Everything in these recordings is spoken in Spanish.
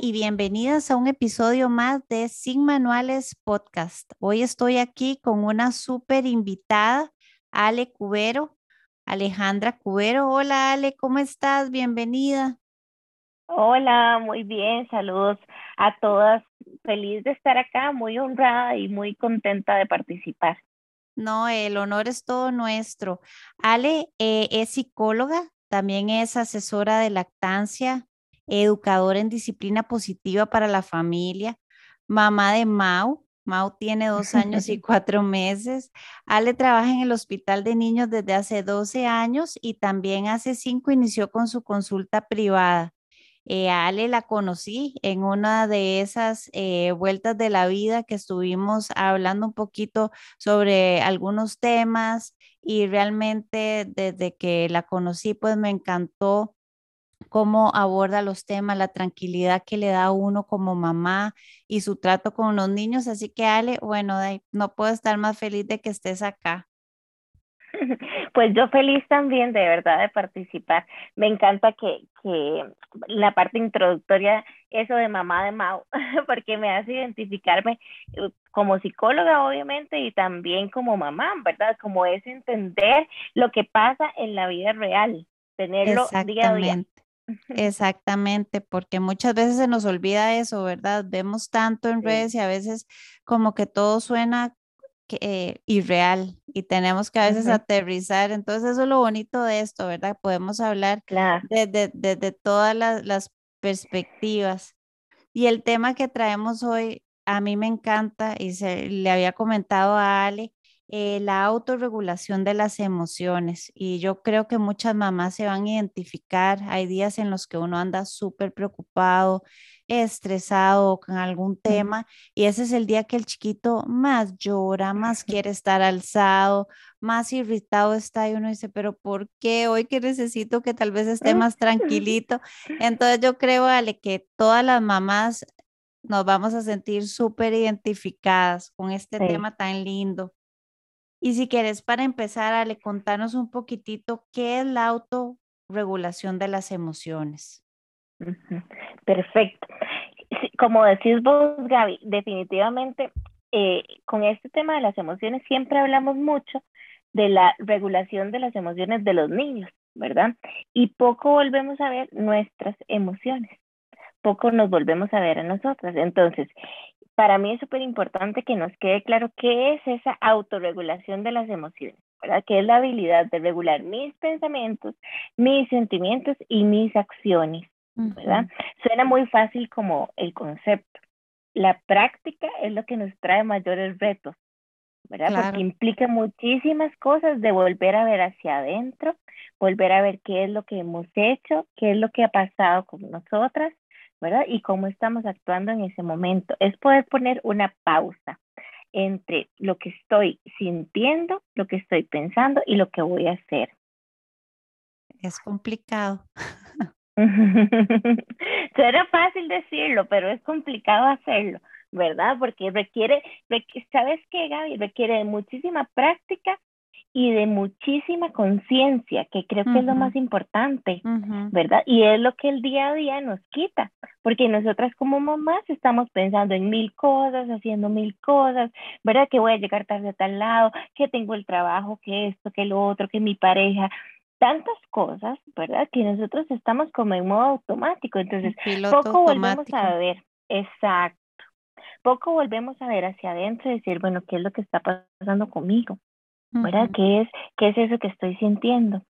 Y bienvenidas a un episodio más de Sin Manuales Podcast. Hoy estoy aquí con una súper invitada, Ale Cubero, Alejandra Cubero. Hola Ale, ¿cómo estás? Bienvenida. Hola, muy bien, saludos a todas. Feliz de estar acá, muy honrada y muy contenta de participar. No, el honor es todo nuestro. Ale eh, es psicóloga, también es asesora de lactancia, educadora en disciplina positiva para la familia, mamá de Mau. Mau tiene dos años y cuatro meses. Ale trabaja en el Hospital de Niños desde hace 12 años y también hace cinco inició con su consulta privada. Eh, Ale la conocí en una de esas eh, vueltas de la vida que estuvimos hablando un poquito sobre algunos temas y realmente desde que la conocí pues me encantó cómo aborda los temas, la tranquilidad que le da a uno como mamá y su trato con los niños. Así que Ale, bueno, no puedo estar más feliz de que estés acá. Pues yo feliz también de verdad de participar. Me encanta que, que la parte introductoria, eso de mamá de Mau, porque me hace identificarme eh, como psicóloga, obviamente, y también como mamá, ¿verdad? Como es entender lo que pasa en la vida real, tenerlo día a día. Exactamente, porque muchas veces se nos olvida eso, ¿verdad? Vemos tanto en redes y a veces como que todo suena eh, irreal y tenemos que a veces aterrizar. Entonces eso es lo bonito de esto, ¿verdad? Podemos hablar desde, desde, todas las, las, perspectivas. Y el tema que traemos hoy a mí me encanta y se, le había comentado a Ale, eh, la autorregulación de las emociones. Y yo creo que muchas mamás se van a identificar. Hay días en los que uno anda súper preocupado, estresado con algún tema y ese es el día que el chiquito más llora, más quiere estar alzado, más irritado está y uno dice, pero ¿por qué hoy que necesito que tal vez esté más tranquilito? Entonces yo creo, Ale, que todas las mamás nos vamos a sentir súper identificadas con este tema tan lindo. Y si quieres, para empezar, Ale, contarnos un poquitito qué es la autorregulación de las emociones. Perfecto. Como decís vos, Gaby, definitivamente eh, con este tema de las emociones siempre hablamos mucho de la regulación de las emociones de los niños, ¿verdad? Y poco volvemos a ver nuestras emociones, poco nos volvemos a ver a nosotras. Entonces, para mí es súper importante que nos quede claro qué es esa autorregulación de las emociones, ¿verdad? Que es la habilidad de regular mis pensamientos, mis sentimientos y mis acciones, ¿verdad? Suena muy fácil como el concepto. La práctica es lo que nos trae mayores retos, ¿verdad? Porque implica muchísimas cosas de volver a ver hacia adentro, volver a ver qué es lo que hemos hecho, qué es lo que ha pasado con nosotras, ¿verdad? Y cómo estamos actuando en ese momento. Es poder poner una pausa entre lo que estoy sintiendo, lo que estoy pensando y lo que voy a hacer. Es complicado. Será fácil decirlo, pero es complicado hacerlo, ¿verdad? Porque requiere, ¿sabes qué, Gaby? Requiere muchísima práctica y de muchísima conciencia, que creo que es lo más importante, ¿verdad? Y es lo que el día a día nos quita, porque nosotras como mamás estamos pensando en mil cosas, haciendo mil cosas, ¿verdad? Que voy a llegar tarde a tal lado, que tengo el trabajo, que esto, que lo otro, que mi pareja, tantas cosas, ¿verdad? Que nosotros estamos como en modo automático, entonces poco volvemos a ver, exacto, poco volvemos a ver hacia adentro y decir, bueno, ¿qué es lo que está pasando conmigo? ¿Verdad? ¿Qué es, ¿Qué es eso que estoy sintiendo?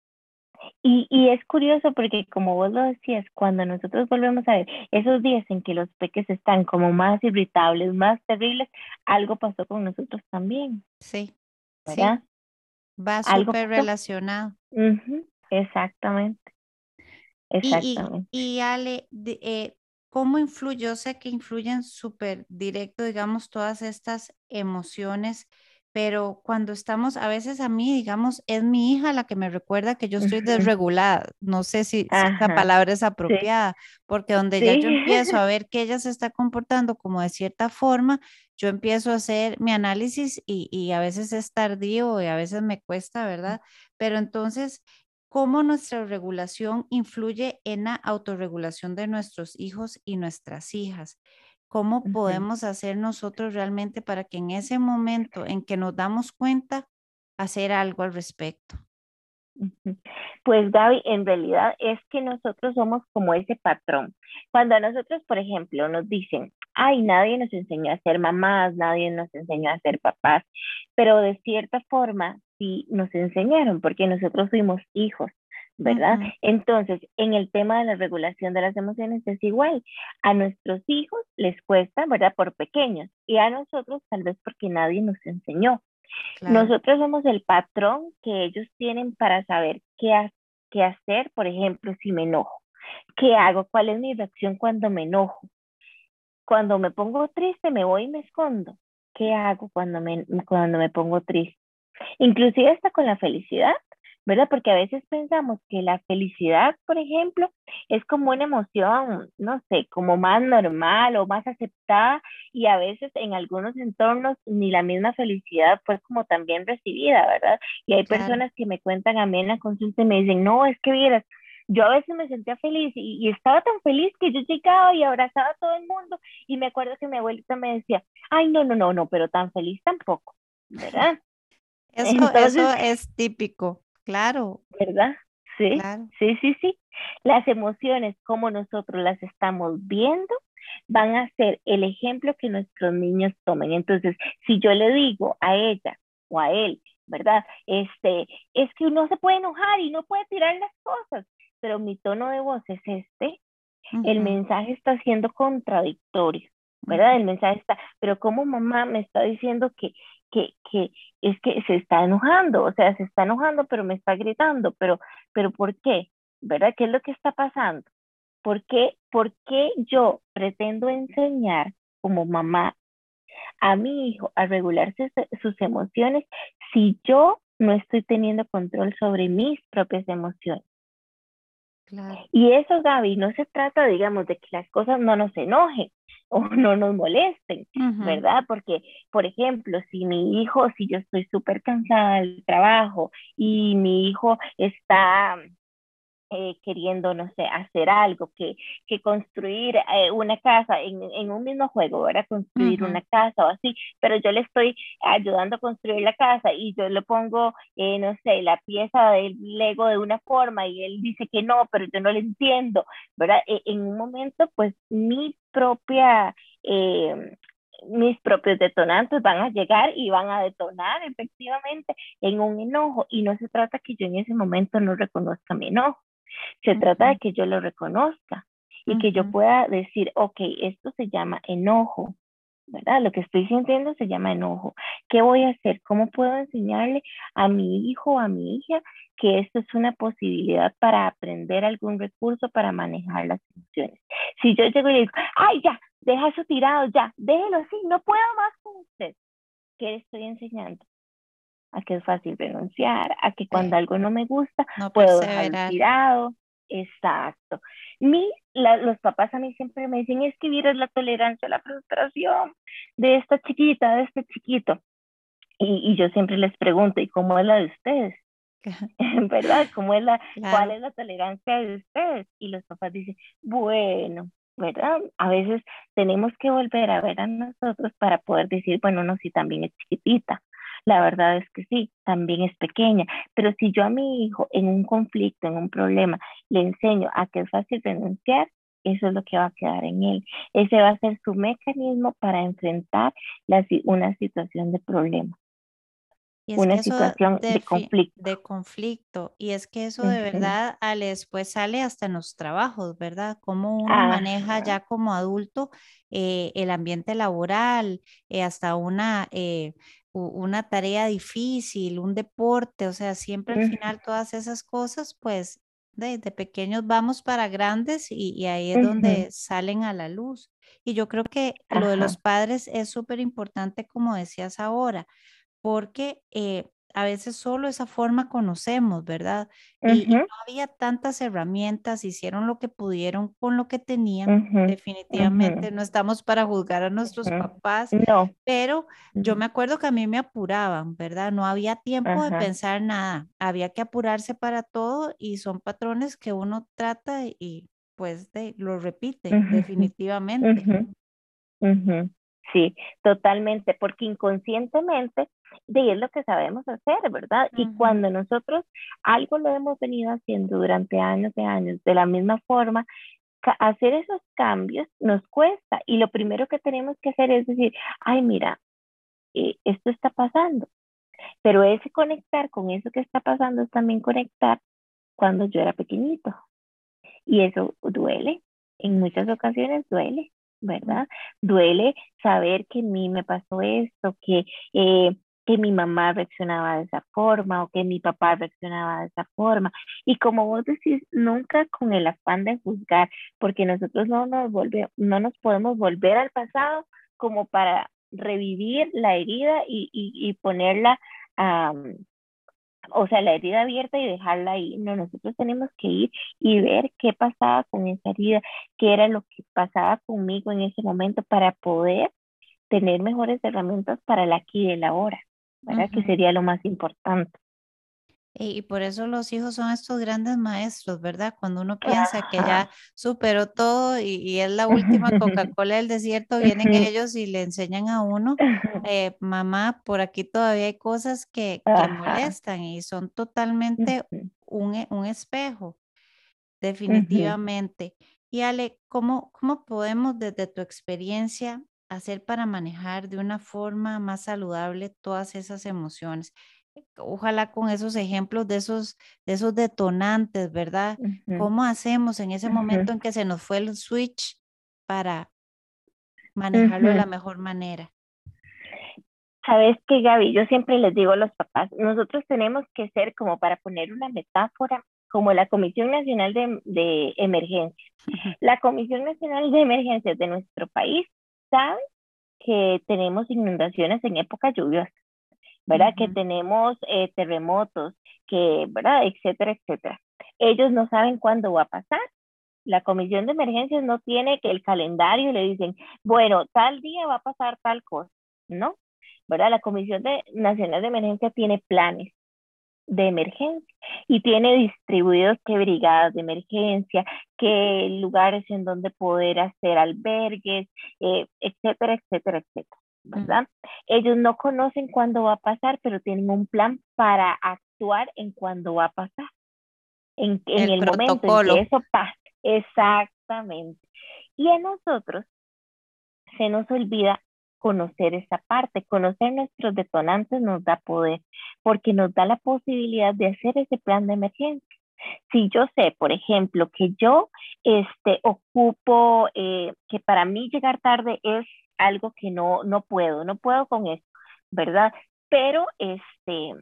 Y, y es curioso porque como vos lo decías, cuando nosotros volvemos a ver esos días en que los peques están como más irritables, más terribles, algo pasó con nosotros también. Sí. ¿Verdad? Va súper relacionado. Exactamente. Exactamente. Y, y, Ale, eh, ¿cómo influye? Yo sé que influyen súper directo, digamos, todas estas emociones pero cuando estamos, a veces a mí, digamos, es mi hija la que me recuerda que yo estoy desregulada. No sé si, esta palabra es apropiada, porque donde ya yo empiezo a ver que ella se está comportando como de cierta forma, yo empiezo a hacer mi análisis y, y a veces es tardío y a veces me cuesta, ¿verdad? Pero entonces, cómo nuestra regulación influye en la autorregulación de nuestros hijos y nuestras hijas. ¿Cómo podemos hacer nosotros realmente para que en ese momento en que nos damos cuenta, hacer algo al respecto? Pues Gaby, en realidad es que nosotros somos como ese patrón. Cuando a nosotros, por ejemplo, nos dicen, ay, nadie nos enseñó a ser mamás, nadie nos enseñó a ser papás, pero de cierta forma sí nos enseñaron porque nosotros fuimos hijos. ¿Verdad? Entonces, en el tema de la regulación de las emociones es igual. A nuestros hijos les cuesta, ¿verdad? Por pequeños. Y a nosotros tal vez porque nadie nos enseñó. Nosotros somos el patrón que ellos tienen para saber qué, qué hacer, por ejemplo, si me enojo. ¿Qué hago? ¿Cuál es mi reacción cuando me enojo? Cuando me pongo triste, me voy y me escondo. ¿Qué hago cuando me, cuando me pongo triste? Inclusive hasta con la felicidad. ¿Verdad? Porque a veces pensamos que la felicidad, por ejemplo, es como una emoción, no sé, como más normal o más aceptada y a veces en algunos entornos ni la misma felicidad fue como también recibida, ¿verdad? Y hay personas que me cuentan a mí en la consulta y me dicen, no, es que vieras, yo a veces me sentía feliz y, y, estaba tan feliz que yo llegaba y abrazaba a todo el mundo y me acuerdo que mi abuelita me decía, ay, no, no, no, no, pero tan feliz tampoco, ¿verdad? Eso, eso es típico. Claro. ¿Verdad? Sí, sí, sí, sí. Las emociones, como nosotros las estamos viendo, van a ser el ejemplo que nuestros niños tomen. Entonces, si yo le digo a ella o a él, ¿verdad? Este, es que uno se puede enojar y no puede tirar las cosas, pero mi tono de voz es este, el mensaje está siendo contradictorio, ¿verdad? El mensaje está, pero como mamá me está diciendo que, que, que es que se está enojando, o sea, se está enojando, pero me está gritando, pero, pero ¿por qué? ¿Verdad? ¿Qué es lo que está pasando? ¿Por qué, ¿Por qué yo pretendo enseñar como mamá a mi hijo a regularse sus emociones si yo no estoy teniendo control sobre mis propias emociones? Y eso, Gaby, no se trata, digamos, de que las cosas no nos enojen, o no nos molesten, ¿verdad? Porque, por ejemplo, si mi hijo, si yo estoy súper cansada del trabajo y mi hijo está eh, queriendo, no sé, hacer algo, que, que construir eh, una casa en, en, un mismo juego, ¿verdad? Construir una casa o así, pero yo le estoy ayudando a construir la casa y yo le pongo, eh, no sé, la pieza del Lego de una forma y él dice que no, pero yo no le entiendo, ¿verdad? E, en un momento, pues mi propia mis propios detonantes van a llegar y van a detonar efectivamente en un enojo y no se trata que yo en ese momento no reconozca mi enojo, se trata de que yo lo reconozca y que yo pueda decir, ok, esto se llama enojo, ¿verdad? Lo que estoy sintiendo se llama enojo. ¿Qué voy a hacer? ¿Cómo puedo enseñarle a mi hijo o a mi hija que esto es una posibilidad para aprender algún recurso para manejar las emociones? Si yo llego y le digo, ay, ya, deja eso tirado, ya, déjelo así, no puedo más con usted. ¿Qué le estoy enseñando? A que es fácil renunciar, a que cuando algo no me gusta, puedo dejar tirado. Exacto. Mi, los papás a mí siempre me dicen, es que es la tolerancia la frustración de esta chiquita, de este chiquito. Y, y yo siempre les pregunto, ¿y cómo es la de ustedes? ¿Verdad? ¿Cómo es la, ¿Cuál es la tolerancia de ustedes? Y los papás dicen, bueno, ¿verdad? A veces tenemos que volver a ver a nosotros para poder decir, bueno, no, si también es chiquitita, la verdad es que sí, también es pequeña, pero si yo a mi hijo en un conflicto, en un problema, le enseño a que es fácil renunciar, eso es lo que va a quedar en él. Ese va a ser su mecanismo para enfrentar una situación de problema. una situación de, conflicto. De conflicto. Y es que eso de verdad, Ale, después sale hasta en los trabajos, ¿verdad? Cómo uno maneja ya como adulto eh, el ambiente laboral, eh, hasta una eh, una tarea difícil, un deporte, o sea, siempre al final todas esas cosas, pues desde pequeños vamos para grandes y, ahí es donde salen a la luz. Y yo creo que lo de los padres es súper importante, como decías ahora, porque eh, a veces solo esa forma conocemos, ¿verdad? Y, no había tantas herramientas, hicieron lo que pudieron con lo que tenían. Definitivamente no estamos para juzgar a nuestros papás, no. pero yo me acuerdo que a mí me apuraban, ¿verdad? No había tiempo de pensar nada, había que apurarse para todo y son patrones que uno trata y pues de, lo repite, definitivamente. Sí, totalmente, porque inconscientemente de es lo que sabemos hacer, ¿verdad? Y cuando nosotros algo lo hemos venido haciendo durante años y años de la misma forma, hacer esos cambios nos cuesta y lo primero que tenemos que hacer es decir, ay, mira, eh, esto está pasando. Pero ese conectar con eso que está pasando es también conectar cuando yo era pequeñito. Y eso duele, en muchas ocasiones duele. ¿Verdad? Duele saber que a mí me pasó esto, que, eh, que mi mamá reaccionaba de esa forma o que mi papá reaccionaba de esa forma. Y como vos decís, nunca con el afán de juzgar, porque nosotros no nos, volve, no nos podemos volver al pasado como para revivir la herida y, y, ponerla a o sea, la herida abierta y dejarla ahí. No, nosotros tenemos que ir y ver qué pasaba con esa herida, qué era lo que pasaba conmigo en ese momento para poder tener mejores herramientas para el aquí y el ahora, ¿verdad? Que sería lo más importante. Y por eso los hijos son estos grandes maestros, ¿verdad? Cuando uno piensa que ya superó todo y, es la última Coca-Cola del desierto, vienen ellos y le enseñan a uno, eh, mamá, por aquí todavía hay cosas que, molestan y son totalmente un, e, un espejo, definitivamente. Y Ale, ¿cómo, ¿cómo podemos desde tu experiencia hacer para manejar de una forma más saludable todas esas emociones? Ojalá con esos ejemplos de esos, de esos detonantes, ¿verdad? ¿Cómo hacemos en ese momento en que se nos fue el switch para manejarlo de la mejor manera? Sabes que Gaby, yo siempre les digo a los papás, nosotros tenemos que ser como para poner una metáfora, como la Comisión Nacional de, de Emergencia. La Comisión Nacional de Emergencias de nuestro país sabe que tenemos inundaciones en época lluviosa ¿verdad? Que tenemos eh, terremotos, que, ¿verdad? Etcétera, etcétera. Ellos no saben cuándo va a pasar. La comisión de emergencias no tiene que el calendario le dicen, bueno, tal día va a pasar tal cosa, ¿no? ¿Verdad? La Comisión de, Nacional de Emergencia tiene planes de emergencia y tiene distribuidos qué brigadas de emergencia, qué lugares en donde poder hacer albergues, eh, etcétera, etcétera, etcétera. ¿Verdad? Ellos no conocen cuándo va a pasar, pero tienen un plan para actuar en cuándo va a pasar, en, en el, momento en que eso pase. Exactamente. Y a nosotros se nos olvida conocer esa parte, conocer nuestros detonantes nos da poder, porque nos da la posibilidad de hacer ese plan de emergencia. Si yo sé, por ejemplo, que yo este, ocupo, eh, que para mí llegar tarde es algo que no, no puedo, no puedo con eso, ¿verdad? Pero este,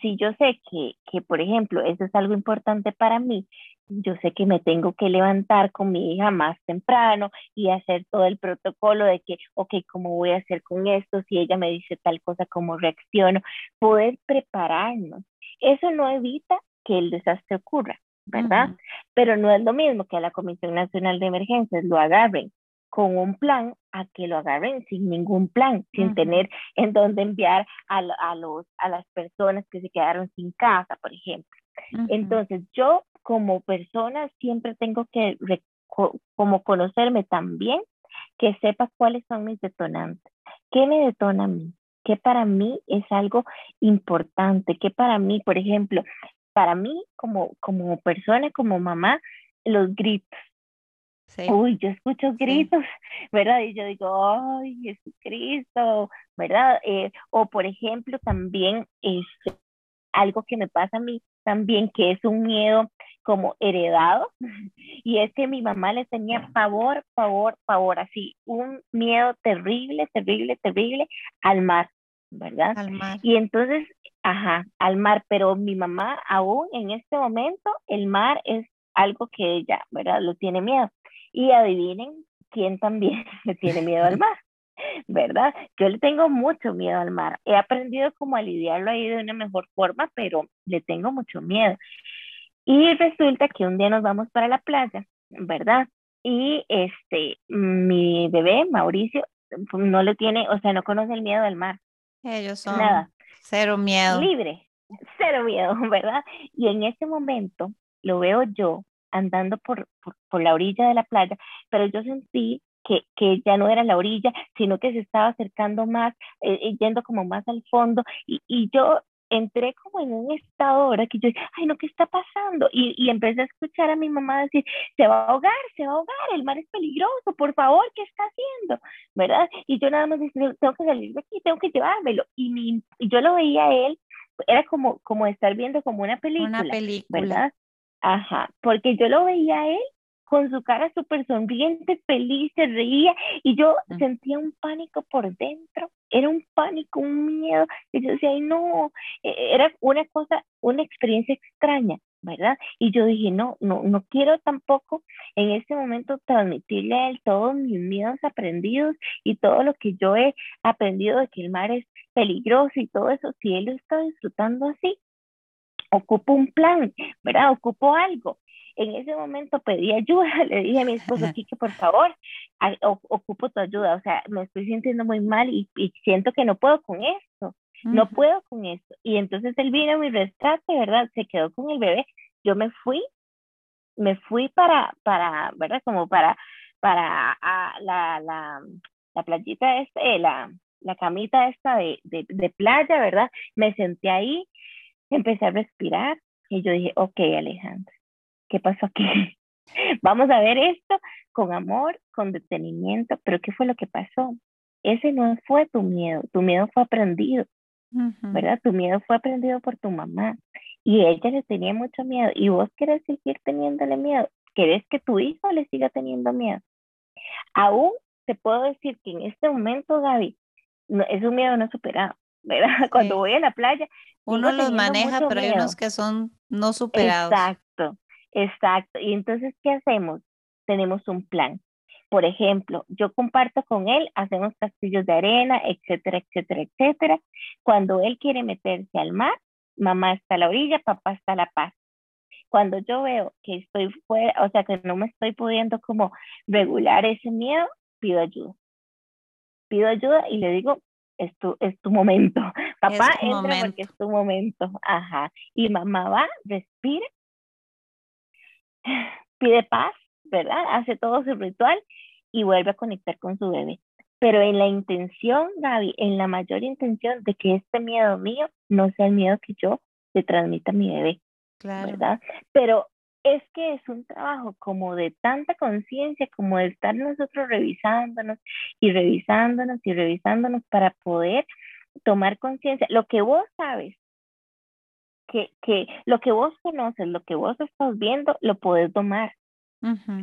si yo sé que, que, por ejemplo, eso es algo importante para mí, yo sé que me tengo que levantar con mi hija más temprano y hacer todo el protocolo de que, ok, ¿cómo voy a hacer con esto? Si ella me dice tal cosa, ¿cómo reacciono? Poder prepararnos. Eso no evita que el desastre ocurra, ¿verdad? Pero no es lo mismo que a la Comisión Nacional de Emergencias lo agarren con un plan a que lo agarren sin ningún plan, sin tener en dónde enviar a, a, los, a las personas que se quedaron sin casa, por ejemplo. Entonces, yo como persona siempre tengo que como conocerme también, que sepa cuáles son mis detonantes, qué me detona a mí, qué para mí es algo importante, qué para mí, por ejemplo, para mí como, como persona, como mamá, los gritos, Uy, yo escucho gritos, ¿verdad? Y yo digo, ay, Jesucristo, ¿verdad? Eh, o por ejemplo, también es este, algo que me pasa a mí también, que es un miedo como heredado, y es que mi mamá le tenía pavor, pavor, pavor, así, un miedo terrible, terrible, terrible al mar, ¿verdad? Al mar. Y entonces, ajá, al mar, pero mi mamá aún en este momento, el mar es algo que ella, ¿verdad? Lo tiene miedo. Y adivinen quién también le tiene miedo al mar. ¿verdad? Yo le tengo mucho miedo al mar. He aprendido como a lidiarlo ahí de una mejor forma, pero le tengo mucho miedo. Y resulta que un día nos vamos para la playa, ¿verdad? Y este, mi bebé, Mauricio, no le tiene, o sea, no conoce el miedo del mar. Ellos son Nada. cero miedo. Libre, cero miedo, ¿verdad? Y en ese momento lo veo yo andando por, por, la orilla de la playa, pero yo sentí que, que, ya no era la orilla, sino que se estaba acercando más, eh, eh, yendo como más al fondo, y, y yo entré como en un estado ahora que yo, ay, no, ¿qué está pasando? Y, y, empecé a escuchar a mi mamá decir, se va a ahogar, se va a ahogar, el mar es peligroso, por favor, ¿qué está haciendo? ¿Verdad? Y yo nada más decía, tengo que salir de aquí, tengo que llevármelo. Y, mi, y yo lo veía a él, era como, como estar viendo como una película. Una película. ¿Verdad? Ajá, porque yo lo veía a él con su cara súper sonriente, feliz, se reía y yo mm. sentía un pánico por dentro, era un pánico, un miedo, y yo decía, ay no, e-, era una cosa, una experiencia extraña, ¿verdad? Y yo dije, no, no, no quiero tampoco en este momento transmitirle a él todos mis miedos aprendidos y todo lo que yo he aprendido de que el mar es peligroso y todo eso, si él lo está disfrutando así, ocupo un plan, ¿verdad? Ocupo algo. En ese momento pedí ayuda, le dije a mi esposo, Kike, por favor, ocupo tu ayuda, o sea, me estoy sintiendo muy mal y, siento que no puedo con esto, no puedo con esto. Y entonces él vino a mi rescate, ¿verdad? Se quedó con el bebé, yo me fui, me fui para, para, ¿verdad? Como para, para la, la, la playita esta, eh, la, la camita esta de, de, de playa, ¿verdad? Me senté ahí, empecé a respirar y yo dije, ok, Alejandra, ¿qué pasó aquí? Vamos a ver esto con amor, con detenimiento, pero ¿qué fue lo que pasó? Ese no fue tu miedo, tu miedo fue aprendido, ¿verdad? Tu miedo fue aprendido por tu mamá y ella le tenía mucho miedo y vos querés seguir teniéndole miedo, querés que tu hijo le siga teniendo miedo. Aún te puedo decir que en este momento, Gaby, es un miedo no superado, ¿verdad? Cuando voy a la playa. Uno los maneja, pero hay unos que son no superados. Exacto, exacto. Y entonces, ¿qué hacemos? Tenemos un plan. Por ejemplo, yo comparto con él, hacemos castillos de arena, etcétera, etcétera, etcétera. Cuando él quiere meterse al mar, mamá está a la orilla, papá está a la paz. Cuando yo veo que estoy fuera, o sea, que no me estoy pudiendo como regular ese miedo, pido ayuda. Pido ayuda y le digo, es tu, es tu momento. Papá entra porque es tu momento. Ajá. Y mamá va, respira, pide paz, ¿verdad? Hace todo su ritual y vuelve a conectar con su bebé. Pero en la intención, Gaby, en la mayor intención de que este miedo mío no sea el miedo que yo le transmita a mi bebé. Claro. ¿Verdad? Pero es que es un trabajo como de tanta conciencia, como de estar nosotros revisándonos y revisándonos y revisándonos para poder tomar conciencia. Lo que vos sabes, que, que lo que vos conoces, lo que vos estás viendo, lo puedes tomar.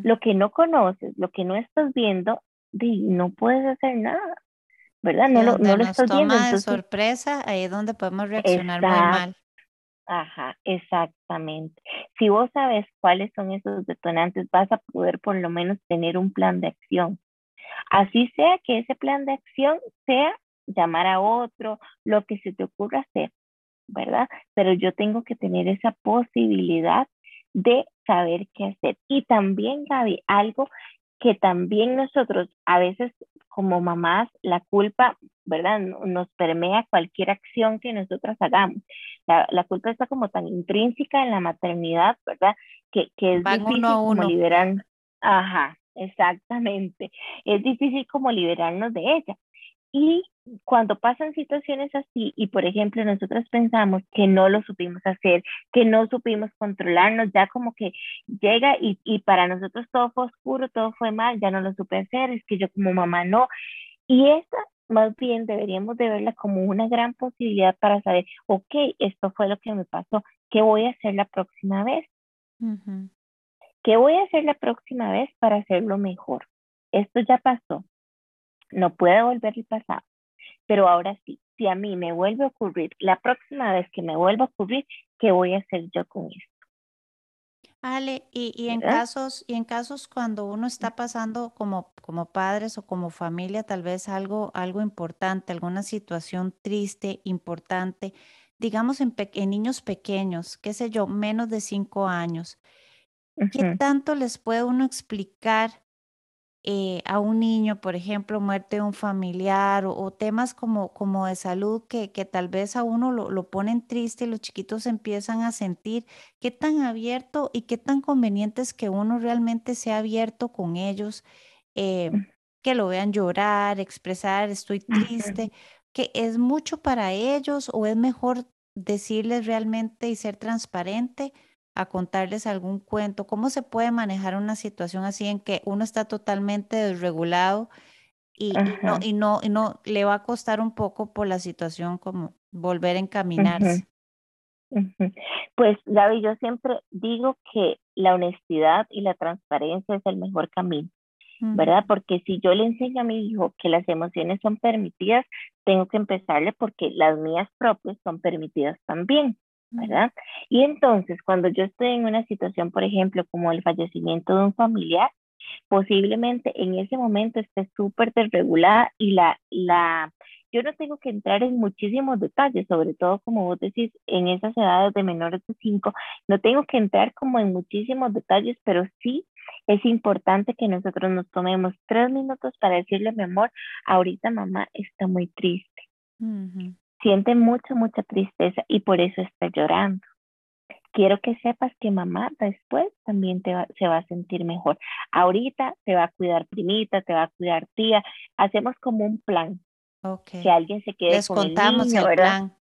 Lo que no conoces, lo que no estás viendo, no puedes hacer nada, ¿verdad? No, lo, no lo estás viendo. de sorpresa, ahí es donde podemos reaccionar muy mal. Ajá, exactamente. Si vos sabes cuáles son esos detonantes, vas a poder por lo menos tener un plan de acción. Así sea que ese plan de acción sea llamar a otro, lo que se te ocurra hacer, ¿verdad? Pero yo tengo que tener esa posibilidad de saber qué hacer. Y también, Gaby, algo que también nosotros a veces como mamás la culpa, ¿verdad? Nos permea cualquier acción que nosotras hagamos. La, la culpa está como tan intrínseca en la maternidad, ¿verdad? Que, que es difícil como liberar. Ajá, exactamente. Es difícil como liberarnos de ella. Y cuando pasan situaciones así y, por ejemplo, nosotros pensamos que no lo supimos hacer, que no supimos controlarnos, ya como que llega y, y para nosotros todo fue oscuro, todo fue mal, ya no lo supe hacer, es que yo como mamá no. Y esa más bien deberíamos de verla como una gran posibilidad para saber, ok, esto fue lo que me pasó, ¿qué voy a hacer la próxima vez? ¿Qué voy a hacer la próxima vez para hacerlo mejor? Esto ya pasó, no puede volver el pasado. Pero ahora sí, si a mí me vuelve a ocurrir, la próxima vez que me vuelva a ocurrir, ¿qué voy a hacer yo con esto? Ale, y, en casos, y en casos cuando uno está pasando como, como padres o como familia, tal vez algo, algo importante, alguna situación triste, importante, digamos en, en niños pequeños, qué sé yo, menos de cinco años, ¿qué tanto les puede uno explicar eh, a un niño, por ejemplo, muerte de un familiar o, temas como, como de salud que, que tal vez a uno lo, lo, ponen triste y los chiquitos empiezan a sentir qué tan abierto y qué tan conveniente es que uno realmente sea abierto con ellos, eh, que lo vean llorar, expresar estoy triste, que es mucho para ellos o es mejor decirles realmente y ser transparente a contarles algún cuento? ¿Cómo se puede manejar una situación así en que uno está totalmente desregulado y, no, y, no, y no le va a costar un poco por la situación como volver a encaminarse? Pues Gaby, yo siempre digo que la honestidad y la transparencia es el mejor camino, ¿verdad? Porque si yo le enseño a mi hijo que las emociones son permitidas, tengo que empezarle porque las mías propias son permitidas también. ¿Verdad? Y entonces, cuando yo estoy en una situación, por ejemplo, como el fallecimiento de un familiar, posiblemente en ese momento esté súper desregulada y la, la, yo no tengo que entrar en muchísimos detalles, sobre todo como vos decís, en esas edades de menores de 5, no tengo que entrar como en muchísimos detalles, pero sí es importante que nosotros nos tomemos tres minutos para decirle, mi amor, ahorita mamá está muy triste siente mucha, mucha tristeza y por eso está llorando. Quiero que sepas que mamá después también te va, se va a sentir mejor. Ahorita te va a cuidar primita, te va a cuidar tía. Hacemos como un plan. Okay. Que alguien se quede Les contamos el, plan.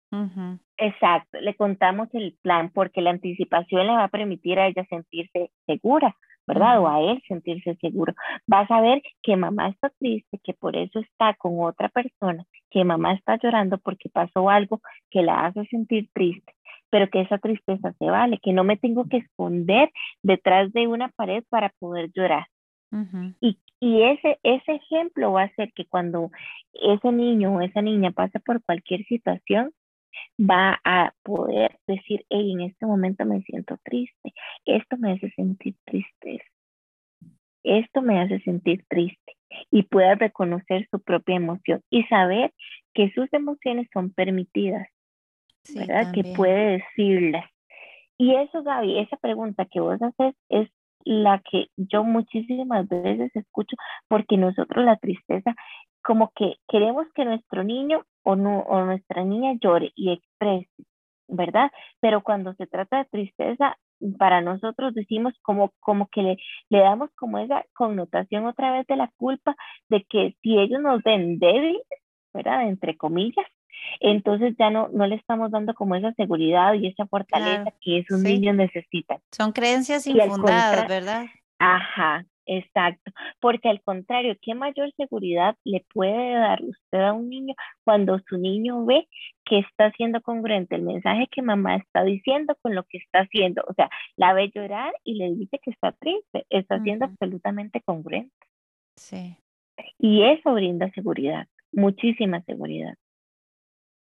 Exacto, le contamos el plan porque la anticipación le va a permitir a ella sentirse segura. ¿Verdad? O a él sentirse seguro. Vas a ver que mamá está triste, que por eso está con otra persona, que mamá está llorando porque pasó algo que la hace sentir triste, pero que esa tristeza se vale, que no me tengo que esconder detrás de una pared para poder llorar. Y, y ese, ese ejemplo va a ser que cuando ese niño o esa niña pase por cualquier situación, va a poder decir, hey, en este momento me siento triste, esto me hace sentir tristeza, esto me hace sentir triste y pueda reconocer su propia emoción y saber que sus emociones son permitidas, ¿verdad? Que puede decirlas. Y eso, Gaby, esa pregunta que vos haces es la que yo muchísimas veces escucho porque nosotros la tristeza como que queremos que nuestro niño o, no, o nuestra niña llore y exprese, ¿verdad? Pero cuando se trata de tristeza, para nosotros decimos como, como que le, le damos como esa connotación otra vez de la culpa de que si ellos nos ven débiles, ¿verdad? Entre comillas, entonces ya no, no le estamos dando como esa seguridad y esa fortaleza que esos niños necesitan. Son creencias infundadas, ¿verdad? Ajá, Exacto, porque al contrario, ¿qué mayor seguridad le puede dar usted a un niño cuando su niño ve que está siendo congruente el mensaje que mamá está diciendo con lo que está haciendo? O sea, la ve llorar y le dice que está triste, está siendo absolutamente congruente. Sí. Y eso brinda seguridad, muchísima seguridad.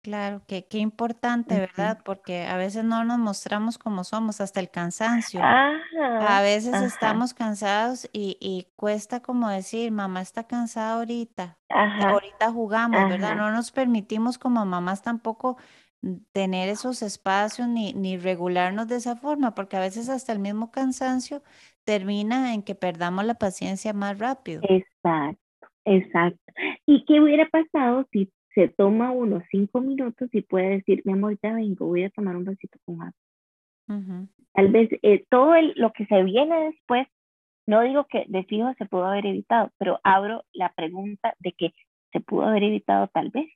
Claro, que qué importante, ¿verdad? Porque a veces no nos mostramos como somos, hasta el cansancio. A veces estamos cansados y, y cuesta como decir, mamá está cansada ahorita, ahorita jugamos, ¿verdad? No nos permitimos como mamás tampoco tener esos espacios ni, ni regularnos de esa forma, porque a veces hasta el mismo cansancio termina en que perdamos la paciencia más rápido. Exacto, exacto. ¿Y qué hubiera pasado si se toma unos cinco minutos y puede decir, mi amor, ya vengo, voy a tomar un vasito con agua. Tal vez eh, todo lo que se viene después, no digo que de fijo se pudo haber evitado, pero abro la pregunta de que se pudo haber evitado tal vez.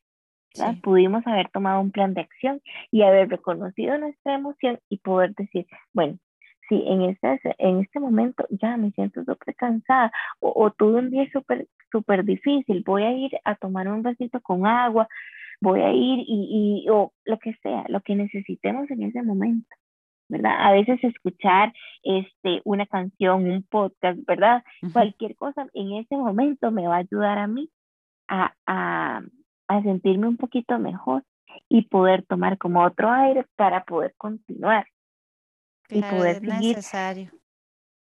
Pudimos haber tomado un plan de acción y haber reconocido nuestra emoción y poder decir, bueno, si en este, en este momento ya me siento súper cansada o, o, tuve un día súper súper difícil, voy a ir a tomar un vasito con agua, voy a ir y, y, o lo que sea, lo que necesitemos en ese momento. ¿verdad? A veces escuchar este, una canción, un podcast, ¿verdad? Cualquier cosa en ese momento me va a ayudar a mí a, a, a sentirme un poquito mejor y poder tomar como otro aire para poder continuar y poder seguir. Necesario.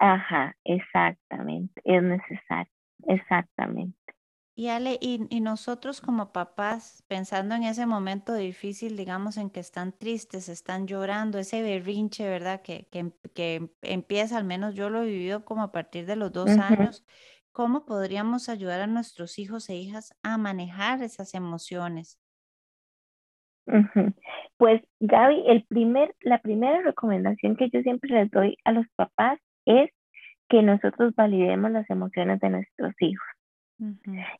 Ajá, exactamente, es necesario, exactamente. Y Ale, y, nosotros como papás, pensando en ese momento difícil, digamos, en que están tristes, están llorando, ese berrinche, ¿verdad? Que, que, que empieza, al menos yo lo he vivido como a partir de los dos años, ¿cómo podríamos ayudar a nuestros hijos e hijas a manejar esas emociones? Pues Gaby, el primer, la primera recomendación que yo siempre les doy a los papás es que nosotros validemos las emociones de nuestros hijos.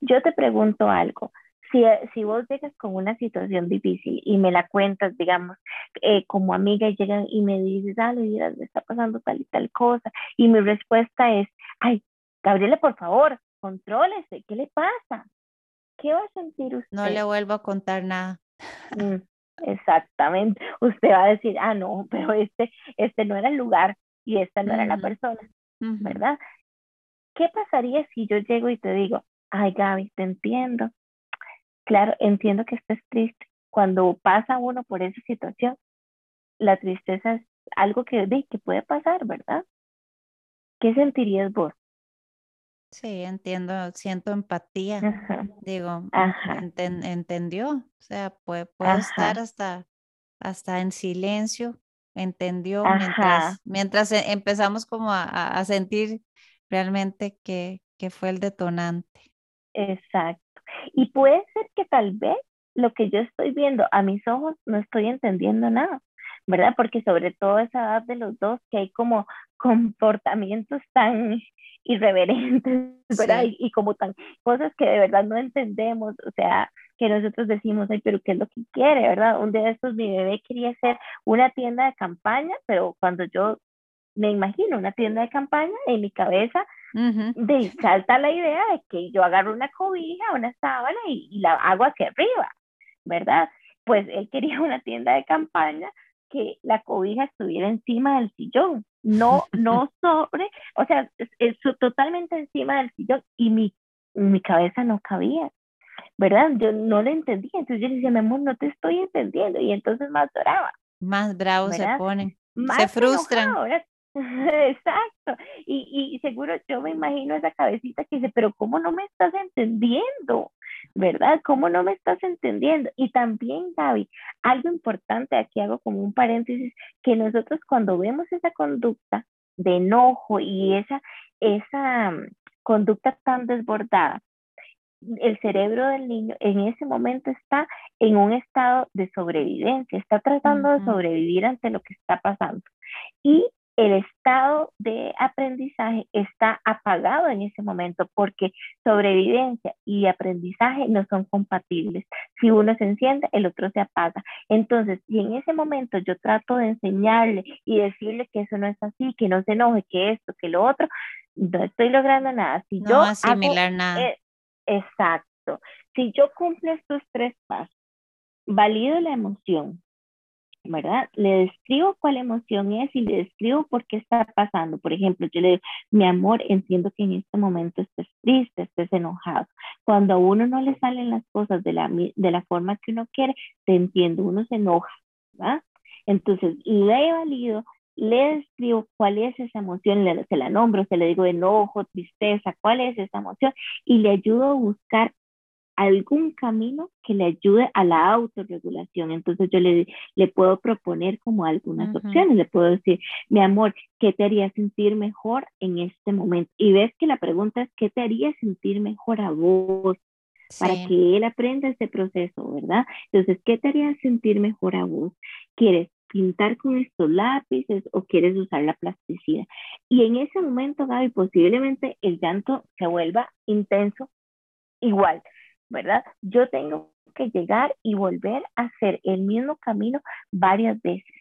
Yo te pregunto algo. Si, si, vos llegas con una situación difícil y me la cuentas, digamos, eh, como amiga y llegan y me dices, dale, mira, me está pasando tal y tal cosa, y mi respuesta es, ay, Gabriela, por favor, contrólese, ¿qué le pasa? ¿Qué va a sentir usted? No le vuelvo a contar nada. Mm, exactamente. Usted va a decir, ah, no, pero este, este no era el lugar y esta no era la persona, ¿verdad? ¿Qué pasaría si yo llego y te digo, ay Gaby, te entiendo. Claro, entiendo que estés triste. Cuando pasa uno por esa situación, la tristeza es algo que, que puede pasar, ¿verdad? ¿Qué sentirías vos? Sí, entiendo, siento empatía. Digo, entendió, o sea, puede, puedo estar hasta, hasta en silencio, entendió mientras, mientras e, empezamos como a, a sentir realmente que, que fue el detonante. Exacto. Y puede ser que tal vez lo que yo estoy viendo a mis ojos no estoy entendiendo nada, ¿verdad? Porque sobre todo esa edad de los dos que hay como comportamientos tan irreverentes, ¿verdad? Y, como tan cosas que de verdad no entendemos, o sea, que nosotros decimos, ay, pero ¿qué es lo que quiere, verdad? Un día de estos mi bebé quería hacer una tienda de campaña, pero cuando yo me imagino una tienda de campaña, en mi cabeza de salta la idea de que yo agarro una cobija, una sábana y, la hago hacia arriba, ¿verdad? Pues él quería una tienda de campaña que la cobija estuviera encima del sillón, no, no sobre, o sea, es, totalmente encima del sillón y mi, mi cabeza no cabía, ¿verdad? Yo no le entendía, entonces yo le decía, mi amor, no te estoy entendiendo, y entonces más lloraba. Más bravos se ponen, se frustran. Exacto. Y, y seguro yo me imagino esa cabecita que dice, pero ¿cómo no me estás entendiendo? ¿Verdad? ¿Cómo no me estás entendiendo? Y también, Gaby, algo importante, aquí hago como un paréntesis, que nosotros cuando vemos esa conducta de enojo y esa, esa mm, conducta tan desbordada, el cerebro del niño en ese momento está en un estado de sobrevivencia, está tratando de sobrevivir ante lo que está pasando. Y el estado de aprendizaje está apagado en ese momento porque sobrevivencia y aprendizaje no son compatibles. Si uno se enciende, el otro se apaga. Entonces, si en ese momento yo trato de enseñarle y decirle que eso no es así, que no se enoje, que esto, que lo otro, no estoy logrando nada. Si no yo asimilar nada. E, exacto. Si yo cumplo estos tres pasos, valido la emoción, ¿verdad? Le describo cuál emoción es y le describo por qué está pasando. Por ejemplo, yo le digo, mi amor, entiendo que en este momento estés triste, estés enojado. Cuando a uno no le salen las cosas de la, de la forma que uno quiere, te entiendo, uno se enoja, ¿verdad? Entonces, le valido, le describo cuál es esa emoción, le, se la nombro, se le digo enojo, tristeza, cuál es esa emoción y le ayudo a buscar algún camino que le ayude a la autorregulación. Entonces yo le, le puedo proponer como algunas opciones, le puedo decir, mi amor, ¿qué te haría sentir mejor en este momento? Y ves que la pregunta es, ¿qué te haría sentir mejor a vos? Para que él aprenda ese proceso, ¿verdad? Entonces, ¿qué te haría sentir mejor a vos? ¿Quieres pintar con estos lápices o quieres usar la plasticidad? Y en ese momento, Gaby, posiblemente el llanto se vuelva intenso igual ¿verdad? Yo tengo que llegar y volver a hacer el mismo camino varias veces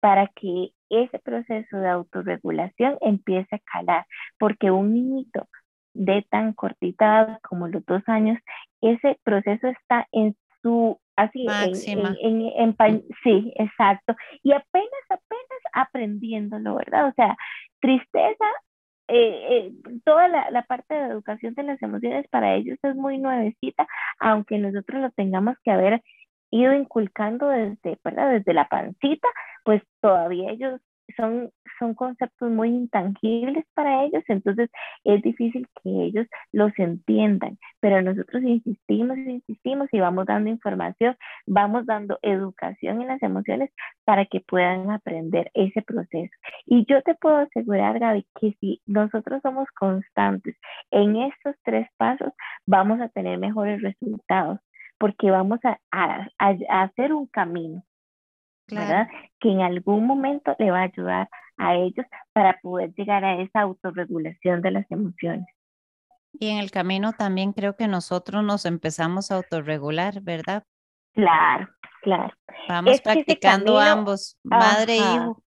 para que ese proceso de autorregulación empiece a calar, porque un niñito de tan cortita como los dos años, ese proceso está en su así en, en, sí exacto. Y apenas apenas aprendiéndolo verdad o sea tristeza eh, eh, toda la, la, parte de educación de las emociones para ellos es muy nuevecita, aunque nosotros lo tengamos que haber ido inculcando desde, ¿verdad? desde la pancita, pues todavía ellos son, son conceptos muy intangibles para ellos, entonces es difícil que ellos los entiendan, pero nosotros insistimos, insistimos y vamos dando información, vamos dando educación en las emociones para que puedan aprender ese proceso. Y yo te puedo asegurar, Gaby, que si nosotros somos constantes en estos tres pasos, vamos a tener mejores resultados porque vamos a, a, a hacer un camino que en algún momento le va a ayudar a ellos para poder llegar a esa autorregulación de las emociones. Y en el camino también creo que nosotros nos empezamos a autorregular, ¿verdad? Claro, claro. Vamos practicando ambos, madre e hijo.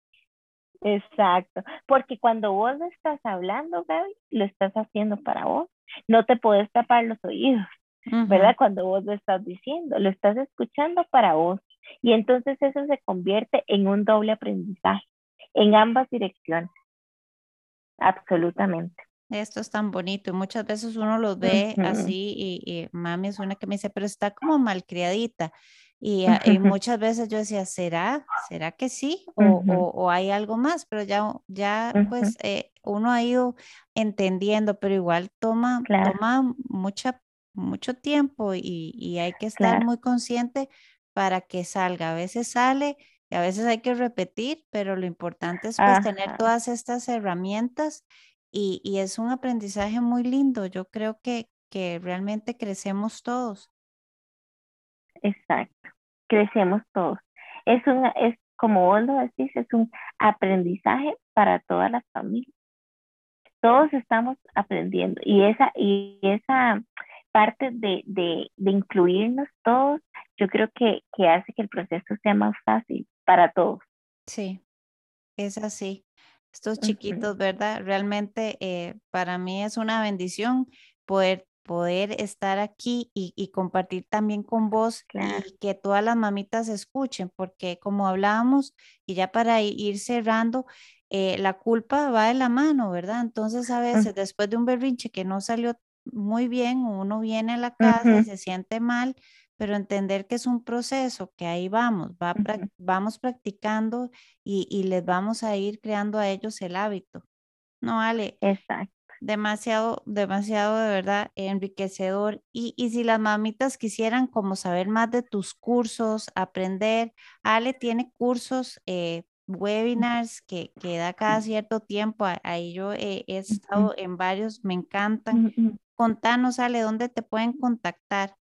Exacto, porque cuando vos lo estás hablando, Gaby, lo estás haciendo para vos. No te puedes tapar los oídos, ¿verdad? Cuando vos lo estás diciendo, lo estás escuchando para vos. Y entonces eso se convierte en un doble aprendizaje en ambas direcciones. Absolutamente. Esto es tan bonito y muchas veces uno los ve así y, mami es una que me dice, pero está como malcriadita. Y, ah, y muchas veces yo decía, ¿será? ¿Será que sí? O, o, hay algo más, pero ya, ya pues eh, uno ha ido entendiendo, pero igual toma, toma mucha, mucho tiempo y, y hay que estar muy consciente para que salga. A veces sale y a veces hay que repetir, pero lo importante es pues tener todas estas herramientas y, y, es un aprendizaje muy lindo. Yo creo que, que realmente crecemos todos. Exacto, crecemos todos. Es, un, es como vos lo decís, es un aprendizaje para toda la familia. Todos estamos aprendiendo y esa, y esa parte de, de, de incluirnos todos, yo creo que, que hace que el proceso sea más fácil para todos. Sí, es así. Estos chiquitos, ¿verdad? Realmente eh, para mí es una bendición poder, poder estar aquí y, y compartir también con vos y que todas las mamitas escuchen, porque como hablábamos, y ya para ir cerrando, eh, la culpa va de la mano, ¿verdad? Entonces a veces después de un berrinche que no salió muy bien, uno viene a la casa y se siente mal, pero entender que es un proceso, que ahí vamos, va, vamos practicando y, y, les vamos a ir creando a ellos el hábito. No, Ale. Exacto. Demasiado, demasiado de verdad enriquecedor. Y, y si las mamitas quisieran como saber más de tus cursos, aprender, Ale tiene cursos, eh, webinars que, que, da cada cierto tiempo. Ahí yo he estado en varios, me encantan. Contanos, Ale, ¿dónde te pueden contactar?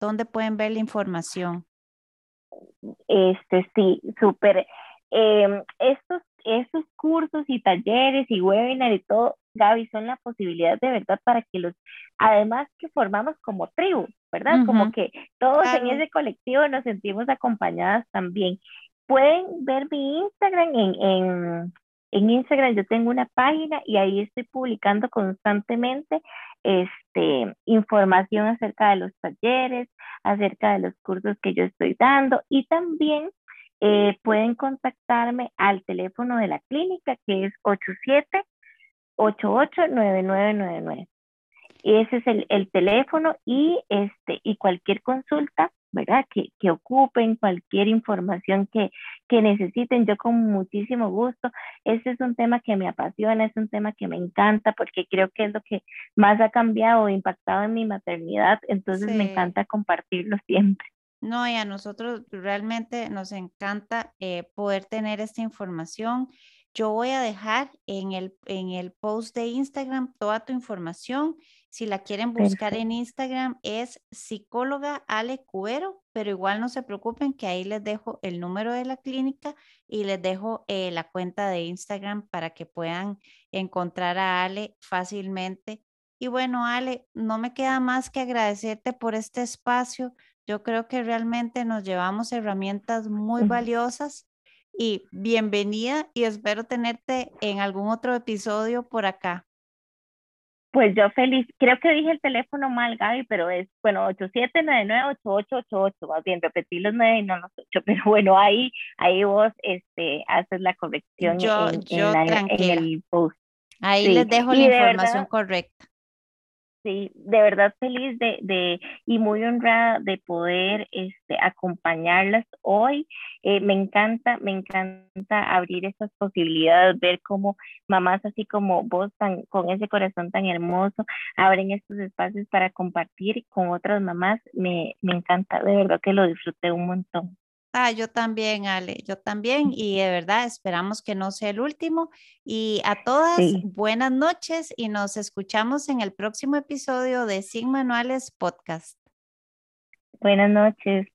¿Dónde pueden ver la información? Este, sí, súper. Em, estos, estos cursos y talleres y webinars y todo, Gaby, son la posibilidad de verdad para que los, además que formamos como tribu, ¿verdad? Como que todos en ese colectivo nos sentimos acompañadas también. Pueden ver mi Instagram en, en, en Instagram yo tengo una página y ahí estoy publicando constantemente este, información acerca de los talleres, acerca de los cursos que yo estoy dando y también eh, pueden contactarme al teléfono de la clínica que es 87 889999. Ese es el, el, teléfono y, este, y cualquier consulta ¿verdad? Que, que ocupen cualquier información que, que necesiten. Yo con muchísimo gusto. Este es un tema que me apasiona, es un tema que me encanta porque creo que es lo que más ha cambiado o impactado en mi maternidad. Entonces me encanta compartirlo siempre. No, y a nosotros realmente nos encanta eh, poder tener esta información. Yo voy a dejar en el, en el post de Instagram toda tu información si la quieren buscar en Instagram es psicóloga Ale Cuero, pero igual no se preocupen que ahí les dejo el número de la clínica y les dejo eh, la cuenta de Instagram para que puedan encontrar a Ale fácilmente. Y bueno, Ale, no me queda más que agradecerte por este espacio. Yo creo que realmente nos llevamos herramientas muy valiosas y bienvenida y espero tenerte en algún otro episodio por acá. Pues yo feliz, creo que dije el teléfono mal, Gaby, pero es, bueno, 8799-8888, más bien repetí los 9 y no los 8, pero bueno, ahí, ahí vos este, haces la corrección yo, en, yo en, el post. Ahí les dejo la información correcta. Sí, de verdad feliz de, de, y muy honrada de poder este, acompañarlas hoy. Eh, me encanta, me encanta abrir esas posibilidades, ver cómo mamás así como vos, tan, con ese corazón tan hermoso, abren estos espacios para compartir con otras mamás. Me, me encanta, de verdad que lo disfruté un montón. Ah, yo también, Ale, yo también. Y de verdad esperamos que no sea el último. Y a todas, buenas noches y nos escuchamos en el próximo episodio de Sin Manuales Podcast. Buenas noches.